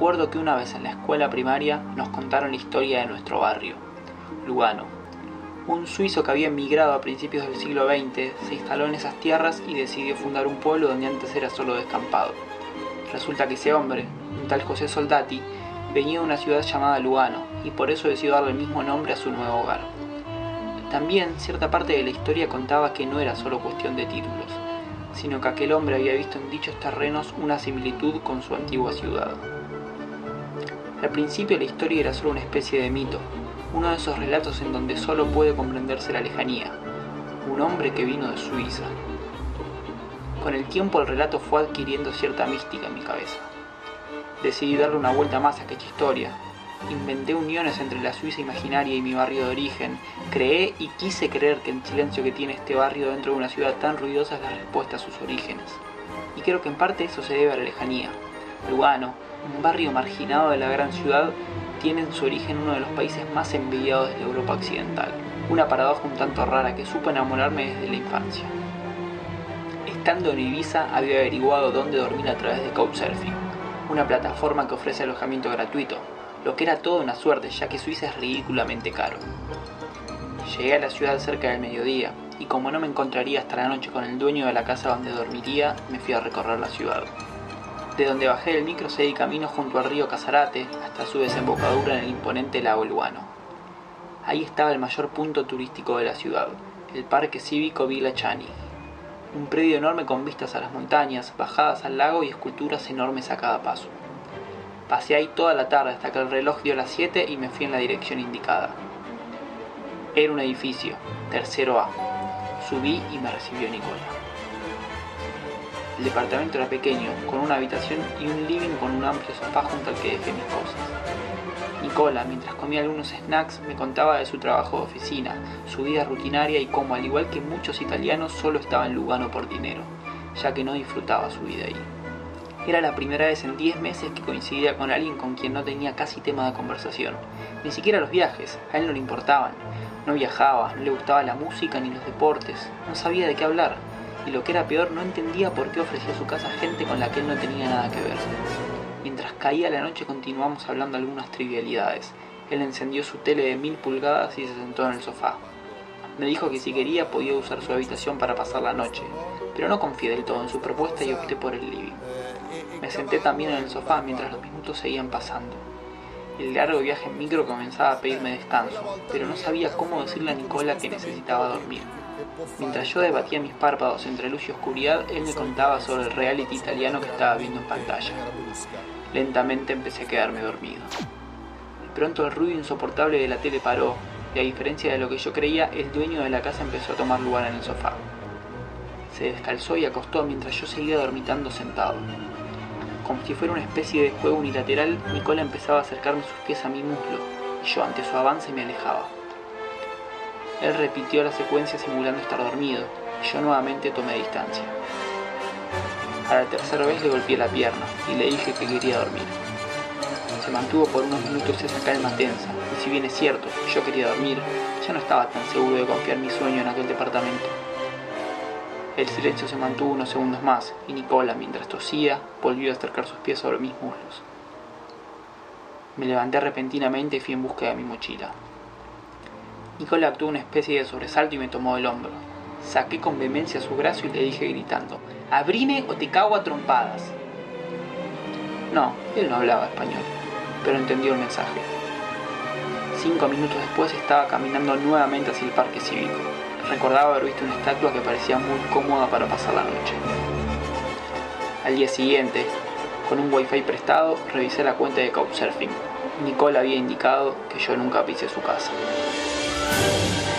acuerdo que una vez en la escuela primaria nos contaron la historia de nuestro barrio, Lugano. Un suizo que había emigrado a principios del siglo XX se instaló en esas tierras y decidió fundar un pueblo donde antes era solo descampado. Resulta que ese hombre, un tal José Soldati, venía de una ciudad llamada Lugano y por eso decidió darle el mismo nombre a su nuevo hogar. También cierta parte de la historia contaba que no era solo cuestión de títulos, sino que aquel hombre había visto en dichos terrenos una similitud con su antigua ciudad. Al principio la historia era solo una especie de mito, uno de esos relatos en donde solo puede comprenderse la lejanía, un hombre que vino de Suiza. Con el tiempo el relato fue adquiriendo cierta mística en mi cabeza. Decidí darle una vuelta más a aquella historia. Inventé uniones entre la Suiza imaginaria y mi barrio de origen. Creé y quise creer que el silencio que tiene este barrio dentro de una ciudad tan ruidosa es la respuesta a sus orígenes. Y creo que en parte eso se debe a la lejanía. Lugano, un barrio marginado de la gran ciudad, tiene en su origen uno de los países más envidiados de Europa occidental. Una paradoja un tanto rara que supo enamorarme desde la infancia. Estando en Ibiza había averiguado dónde dormir a través de Couchsurfing, una plataforma que ofrece alojamiento gratuito, lo que era toda una suerte ya que Suiza es ridículamente caro. Llegué a la ciudad cerca del mediodía y como no me encontraría hasta la noche con el dueño de la casa donde dormiría, me fui a recorrer la ciudad. De donde bajé del micro seguí camino junto al río Casarate hasta su desembocadura en el imponente lago Luano. Ahí estaba el mayor punto turístico de la ciudad, el Parque Cívico Villa Chani, un predio enorme con vistas a las montañas, bajadas al lago y esculturas enormes a cada paso. Pasé ahí toda la tarde hasta que el reloj dio las 7 y me fui en la dirección indicada. Era un edificio, tercero A. Subí y me recibió Nicola. El departamento era pequeño, con una habitación y un living con un amplio sofá junto al que dejé mis cosas. Nicola, mientras comía algunos snacks, me contaba de su trabajo de oficina, su vida rutinaria y cómo, al igual que muchos italianos, solo estaba en Lugano por dinero, ya que no disfrutaba su vida ahí. Era la primera vez en 10 meses que coincidía con alguien con quien no tenía casi tema de conversación. Ni siquiera los viajes, a él no le importaban. No viajaba, no le gustaba la música ni los deportes, no sabía de qué hablar. Y lo que era peor, no entendía por qué ofrecía su casa a gente con la que él no tenía nada que ver. Mientras caía la noche continuamos hablando algunas trivialidades. Él encendió su tele de mil pulgadas y se sentó en el sofá. Me dijo que si quería podía usar su habitación para pasar la noche, pero no confié del todo en su propuesta y opté por el living. Me senté también en el sofá mientras los minutos seguían pasando. El largo viaje en micro comenzaba a pedirme descanso, pero no sabía cómo decirle a Nicola que necesitaba dormir. Mientras yo debatía mis párpados entre luz y oscuridad, él me contaba sobre el reality italiano que estaba viendo en pantalla. Lentamente empecé a quedarme dormido. De pronto el ruido insoportable de la tele paró, y a diferencia de lo que yo creía, el dueño de la casa empezó a tomar lugar en el sofá. Se descalzó y acostó mientras yo seguía dormitando sentado. Como si fuera una especie de juego unilateral, Nicola empezaba a acercarme sus pies a mi muslo, y yo ante su avance me alejaba. Él repitió la secuencia simulando estar dormido, y yo nuevamente tomé distancia. A la tercera vez le golpeé la pierna y le dije que quería dormir. Se mantuvo por unos minutos esa calma tensa, y si bien es cierto, yo quería dormir, ya no estaba tan seguro de confiar mi sueño en aquel departamento. El silencio se mantuvo unos segundos más, y Nicola, mientras tosía, volvió a acercar sus pies sobre mis muslos. Me levanté repentinamente y fui en busca de mi mochila. Nicola actuó una especie de sobresalto y me tomó del hombro. Saqué con vehemencia su brazo y le dije gritando, abrime o te cago a trompadas. No, él no hablaba español, pero entendió el mensaje. Cinco minutos después estaba caminando nuevamente hacia el parque cívico. Recordaba haber visto una estatua que parecía muy cómoda para pasar la noche. Al día siguiente, con un wifi prestado, revisé la cuenta de Couchsurfing. Nicole había indicado que yo nunca pisé su casa. Thank you.